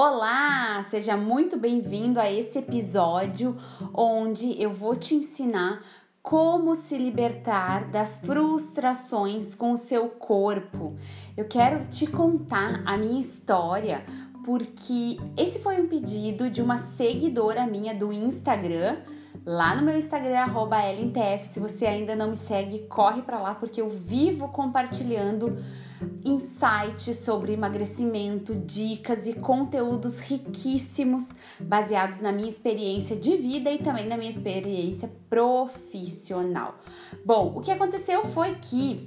Olá, seja muito bem-vindo a esse episódio onde eu vou te ensinar como se libertar das frustrações com o seu corpo. Eu quero te contar a minha história porque esse foi um pedido de uma seguidora minha do Instagram lá no meu Instagram, LNTF. Se você ainda não me segue, corre para lá porque eu vivo compartilhando insights sobre emagrecimento, dicas e conteúdos riquíssimos baseados na minha experiência de vida e também na minha experiência profissional. Bom, o que aconteceu foi que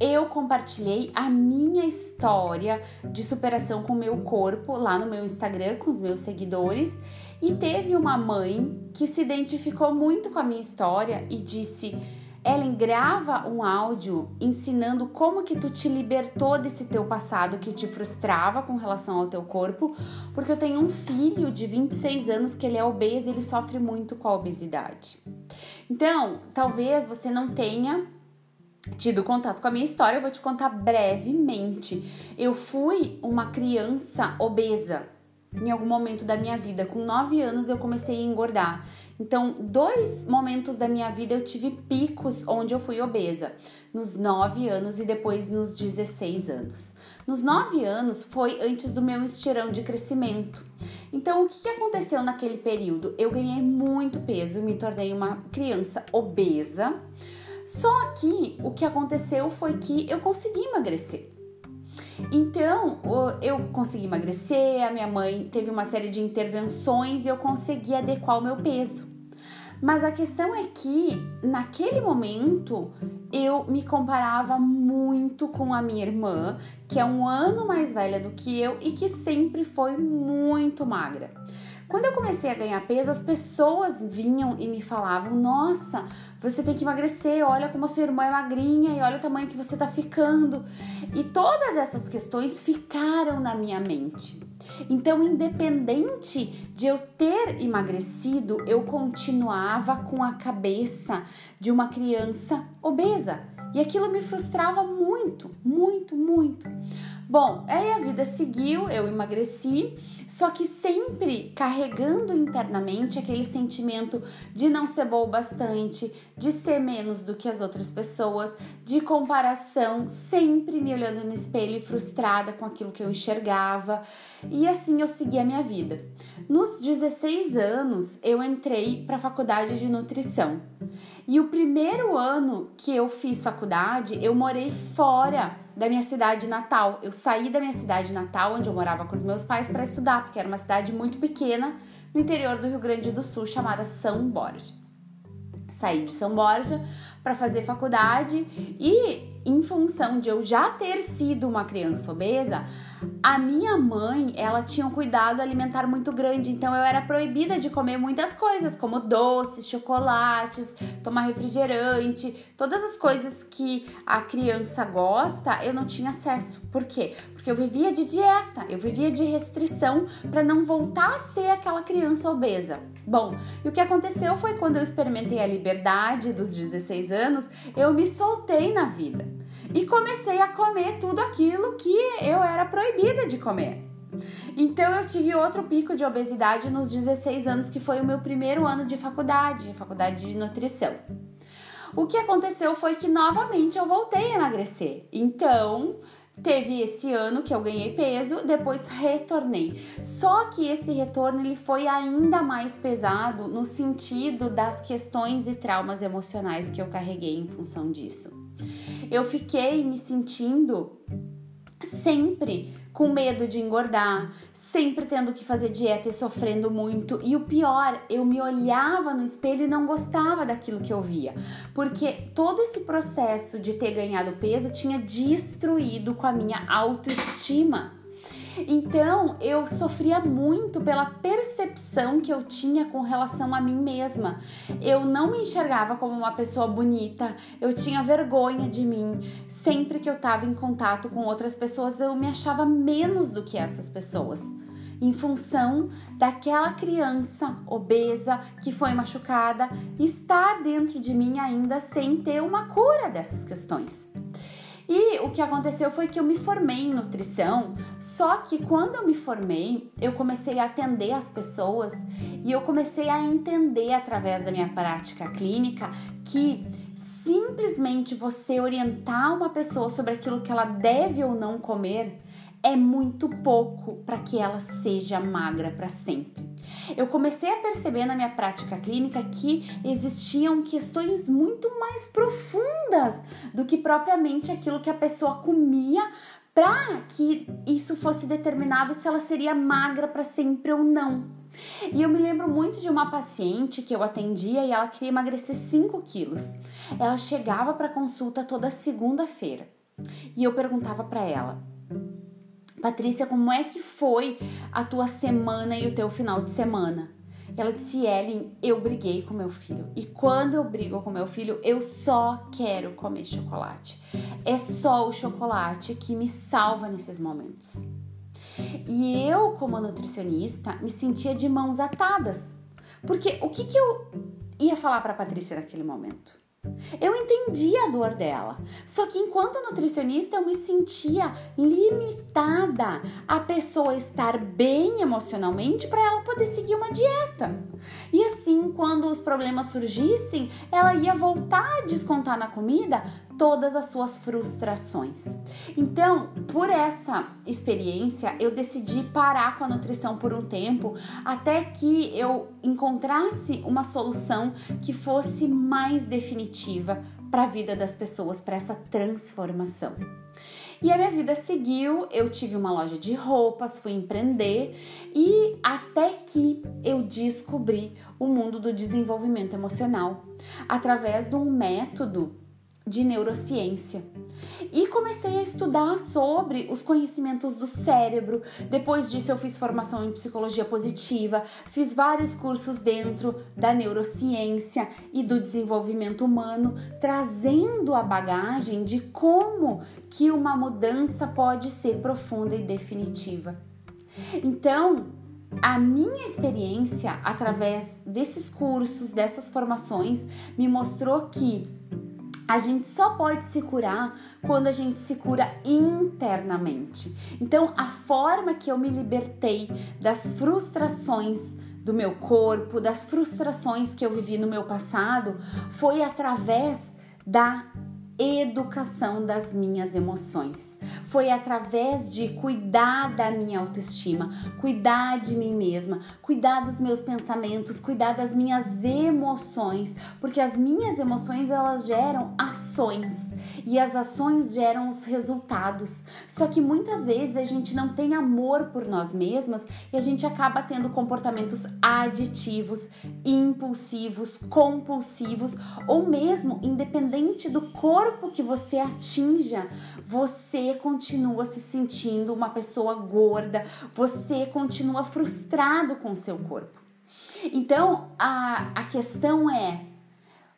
eu compartilhei a minha história de superação com o meu corpo lá no meu Instagram com os meus seguidores e teve uma mãe que se identificou muito com a minha história e disse: Ellen, grava um áudio ensinando como que tu te libertou desse teu passado que te frustrava com relação ao teu corpo, porque eu tenho um filho de 26 anos que ele é obeso e ele sofre muito com a obesidade. Então, talvez você não tenha tido contato com a minha história, eu vou te contar brevemente. Eu fui uma criança obesa em algum momento da minha vida. Com 9 anos eu comecei a engordar. Então, dois momentos da minha vida eu tive picos onde eu fui obesa. Nos 9 anos e depois nos 16 anos. Nos 9 anos foi antes do meu estirão de crescimento. Então, o que aconteceu naquele período? Eu ganhei muito peso, me tornei uma criança obesa só que o que aconteceu foi que eu consegui emagrecer. Então, eu consegui emagrecer, a minha mãe teve uma série de intervenções e eu consegui adequar o meu peso. Mas a questão é que, naquele momento, eu me comparava muito com a minha irmã, que é um ano mais velha do que eu e que sempre foi muito magra. Quando eu comecei a ganhar peso, as pessoas vinham e me falavam: Nossa, você tem que emagrecer, olha como a sua irmã é magrinha e olha o tamanho que você tá ficando. E todas essas questões ficaram na minha mente. Então, independente de eu ter emagrecido, eu continuava com a cabeça de uma criança obesa. E aquilo me frustrava muito, muito, muito. Bom, aí a vida seguiu, eu emagreci, só que sempre carregando internamente aquele sentimento de não ser boa bastante, de ser menos do que as outras pessoas, de comparação, sempre me olhando no espelho frustrada com aquilo que eu enxergava. E assim eu segui a minha vida. Nos 16 anos, eu entrei para a faculdade de nutrição. E o primeiro ano que eu fiz faculdade, eu morei fora da minha cidade natal. Eu saí da minha cidade natal, onde eu morava com os meus pais, para estudar, porque era uma cidade muito pequena no interior do Rio Grande do Sul, chamada São Borja. Saí de São Borja para fazer faculdade e em função de eu já ter sido uma criança obesa, a minha mãe, ela tinha um cuidado alimentar muito grande, então eu era proibida de comer muitas coisas, como doces, chocolates, tomar refrigerante, todas as coisas que a criança gosta, eu não tinha acesso. Por quê? Porque eu vivia de dieta, eu vivia de restrição para não voltar a ser aquela criança obesa. Bom, e o que aconteceu foi quando eu experimentei a liberdade dos 16 anos, eu me soltei na vida e comecei a comer tudo aquilo que eu era proibida de comer. Então eu tive outro pico de obesidade nos 16 anos, que foi o meu primeiro ano de faculdade, faculdade de nutrição. O que aconteceu foi que novamente eu voltei a emagrecer. Então, Teve esse ano que eu ganhei peso, depois retornei. Só que esse retorno ele foi ainda mais pesado no sentido das questões e traumas emocionais que eu carreguei em função disso. Eu fiquei me sentindo sempre com medo de engordar, sempre tendo que fazer dieta e sofrendo muito. E o pior, eu me olhava no espelho e não gostava daquilo que eu via, porque todo esse processo de ter ganhado peso tinha destruído com a minha autoestima. Então eu sofria muito pela percepção que eu tinha com relação a mim mesma. Eu não me enxergava como uma pessoa bonita, eu tinha vergonha de mim. Sempre que eu estava em contato com outras pessoas, eu me achava menos do que essas pessoas em função daquela criança obesa que foi machucada estar dentro de mim ainda sem ter uma cura dessas questões. E o que aconteceu foi que eu me formei em nutrição, só que quando eu me formei, eu comecei a atender as pessoas e eu comecei a entender através da minha prática clínica que simplesmente você orientar uma pessoa sobre aquilo que ela deve ou não comer é muito pouco para que ela seja magra para sempre. Eu comecei a perceber na minha prática clínica que existiam questões muito mais profundas do que propriamente aquilo que a pessoa comia para que isso fosse determinado se ela seria magra para sempre ou não. E eu me lembro muito de uma paciente que eu atendia e ela queria emagrecer 5 quilos. Ela chegava para consulta toda segunda-feira e eu perguntava para ela: Patrícia, como é que foi a tua semana e o teu final de semana? Ela disse, Ellen, eu briguei com meu filho. E quando eu brigo com meu filho, eu só quero comer chocolate. É só o chocolate que me salva nesses momentos. E eu, como nutricionista, me sentia de mãos atadas. Porque o que, que eu ia falar para Patrícia naquele momento? Eu entendi a dor dela, só que enquanto nutricionista eu me sentia limitada a pessoa estar bem emocionalmente para ela poder seguir uma dieta. E assim, quando os problemas surgissem, ela ia voltar a descontar na comida todas as suas frustrações. Então, por essa experiência, eu decidi parar com a nutrição por um tempo até que eu encontrasse uma solução que fosse mais definitiva para a vida das pessoas, para essa transformação. E a minha vida seguiu, eu tive uma loja de roupas, fui empreender e até que eu descobri o mundo do desenvolvimento emocional através de um método de neurociência. E comecei a estudar sobre os conhecimentos do cérebro. Depois disso, eu fiz formação em psicologia positiva, fiz vários cursos dentro da neurociência e do desenvolvimento humano, trazendo a bagagem de como que uma mudança pode ser profunda e definitiva. Então, a minha experiência através desses cursos, dessas formações, me mostrou que a gente só pode se curar quando a gente se cura internamente. Então, a forma que eu me libertei das frustrações do meu corpo, das frustrações que eu vivi no meu passado, foi através da educação das minhas emoções. Foi através de cuidar da minha autoestima, cuidar de mim mesma, cuidar dos meus pensamentos, cuidar das minhas emoções, porque as minhas emoções elas geram ações e as ações geram os resultados. Só que muitas vezes a gente não tem amor por nós mesmas e a gente acaba tendo comportamentos aditivos, impulsivos, compulsivos ou mesmo independente do corpo que você atinja, você continua se sentindo uma pessoa gorda, você continua frustrado com o seu corpo. Então, a, a questão é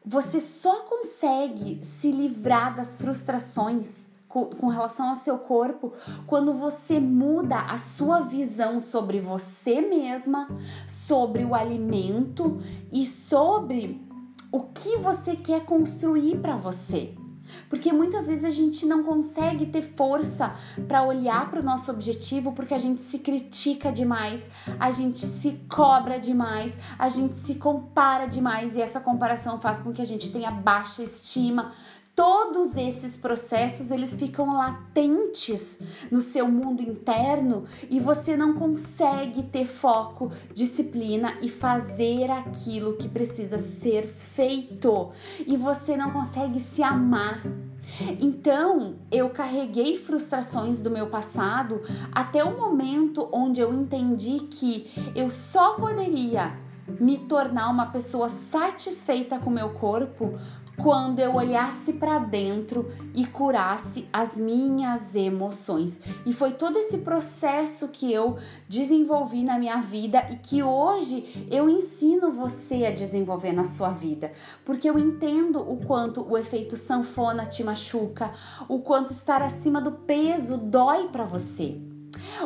você só consegue se livrar das frustrações com, com, relação ao seu corpo quando você muda a sua visão sobre você mesma, sobre o alimento e sobre o que você quer construir para você. Porque muitas vezes a gente não consegue ter força para olhar para o nosso objetivo porque a gente se critica demais, a gente se cobra demais, a gente se compara demais e essa comparação faz com que a gente tenha baixa estima, todos esses processos eles ficam latentes no seu mundo interno e você não consegue ter foco, disciplina e fazer aquilo que precisa ser feito e você não consegue se amar. Então, eu carreguei frustrações do meu passado até o momento onde eu entendi que eu só poderia me tornar uma pessoa satisfeita com meu corpo quando eu olhasse para dentro e curasse as minhas emoções. E foi todo esse processo que eu desenvolvi na minha vida e que hoje eu ensino você a desenvolver na sua vida, porque eu entendo o quanto o efeito sanfona te machuca, o quanto estar acima do peso dói para você.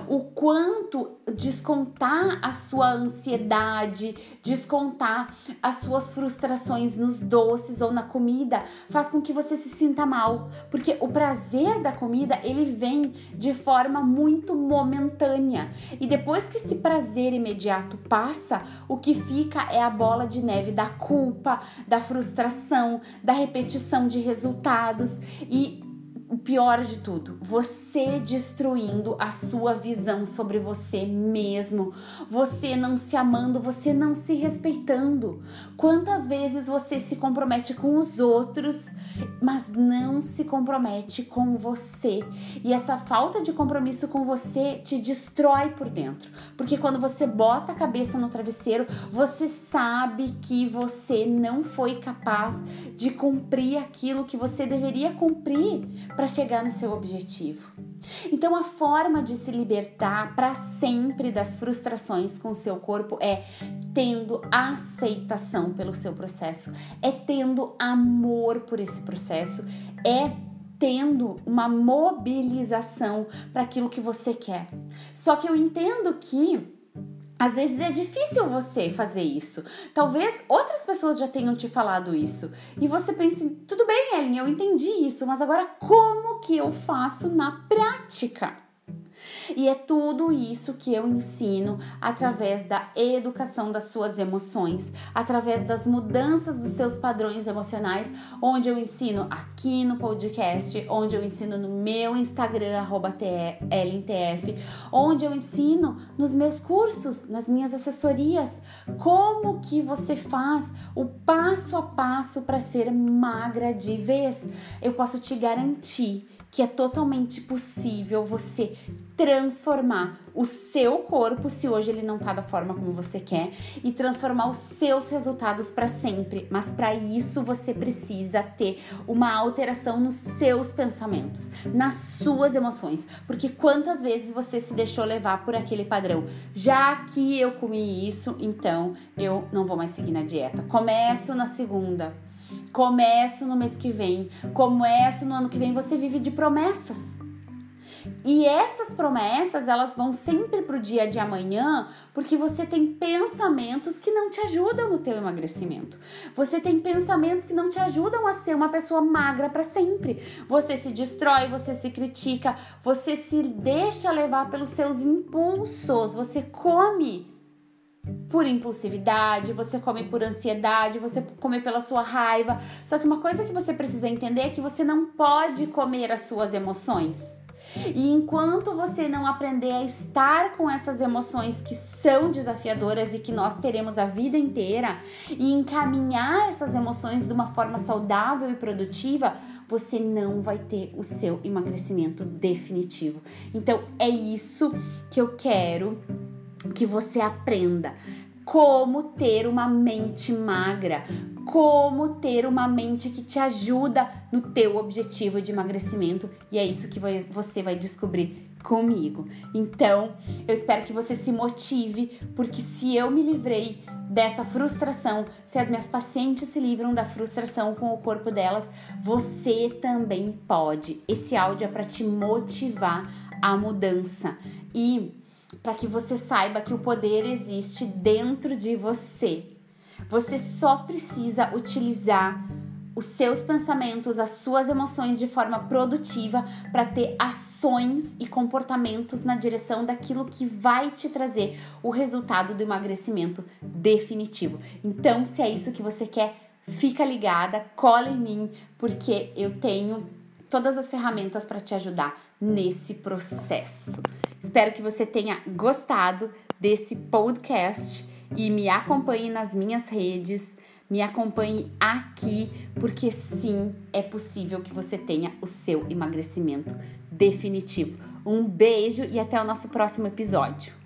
O quanto descontar a sua ansiedade, descontar as suas frustrações nos doces ou na comida faz com que você se sinta mal, porque o prazer da comida ele vem de forma muito momentânea. E depois que esse prazer imediato passa, o que fica é a bola de neve da culpa, da frustração, da repetição de resultados. E o pior de tudo, você destruindo a sua visão sobre você mesmo, você não se amando, você não se respeitando. Quantas vezes você se compromete com os outros, mas não se compromete com você? E essa falta de compromisso com você te destrói por dentro, porque quando você bota a cabeça no travesseiro, você sabe que você não foi capaz de cumprir aquilo que você deveria cumprir para chegar no seu objetivo. Então, a forma de se libertar para sempre das frustrações com o seu corpo é tendo aceitação pelo seu processo, é tendo amor por esse processo, é tendo uma mobilização para aquilo que você quer. Só que eu entendo que às vezes é difícil você fazer isso. Talvez outras pessoas já tenham te falado isso. E você pense, tudo bem, Ellen, eu entendi isso, mas agora como que eu faço na prática? E é tudo isso que eu ensino através da educação das suas emoções, através das mudanças dos seus padrões emocionais, onde eu ensino aqui no podcast, onde eu ensino no meu Instagram, LNTF, onde eu ensino nos meus cursos, nas minhas assessorias, como que você faz o passo a passo para ser magra de vez. Eu posso te garantir que é totalmente possível você transformar o seu corpo, se hoje ele não tá da forma como você quer, e transformar os seus resultados para sempre. Mas para isso você precisa ter uma alteração nos seus pensamentos, nas suas emoções, porque quantas vezes você se deixou levar por aquele padrão? Já que eu comi isso, então eu não vou mais seguir na dieta. Começo na segunda Começo no mês que vem, começo no ano que vem, você vive de promessas. E essas promessas, elas vão sempre pro dia de amanhã, porque você tem pensamentos que não te ajudam no teu emagrecimento. Você tem pensamentos que não te ajudam a ser uma pessoa magra para sempre. Você se destrói, você se critica, você se deixa levar pelos seus impulsos, você come por impulsividade, você come por ansiedade, você come pela sua raiva. Só que uma coisa que você precisa entender é que você não pode comer as suas emoções. E enquanto você não aprender a estar com essas emoções que são desafiadoras e que nós teremos a vida inteira e encaminhar essas emoções de uma forma saudável e produtiva, você não vai ter o seu emagrecimento definitivo. Então é isso que eu quero que você aprenda como ter uma mente magra, como ter uma mente que te ajuda no teu objetivo de emagrecimento e é isso que você vai descobrir comigo. Então, eu espero que você se motive, porque se eu me livrei dessa frustração, se as minhas pacientes se livram da frustração com o corpo delas, você também pode. Esse áudio é para te motivar à mudança. E para que você saiba que o poder existe dentro de você. Você só precisa utilizar os seus pensamentos, as suas emoções de forma produtiva para ter ações e comportamentos na direção daquilo que vai te trazer o resultado do emagrecimento definitivo. Então, se é isso que você quer, fica ligada, cola em mim, porque eu tenho todas as ferramentas para te ajudar nesse processo. Espero que você tenha gostado desse podcast e me acompanhe nas minhas redes, me acompanhe aqui, porque sim, é possível que você tenha o seu emagrecimento definitivo. Um beijo e até o nosso próximo episódio.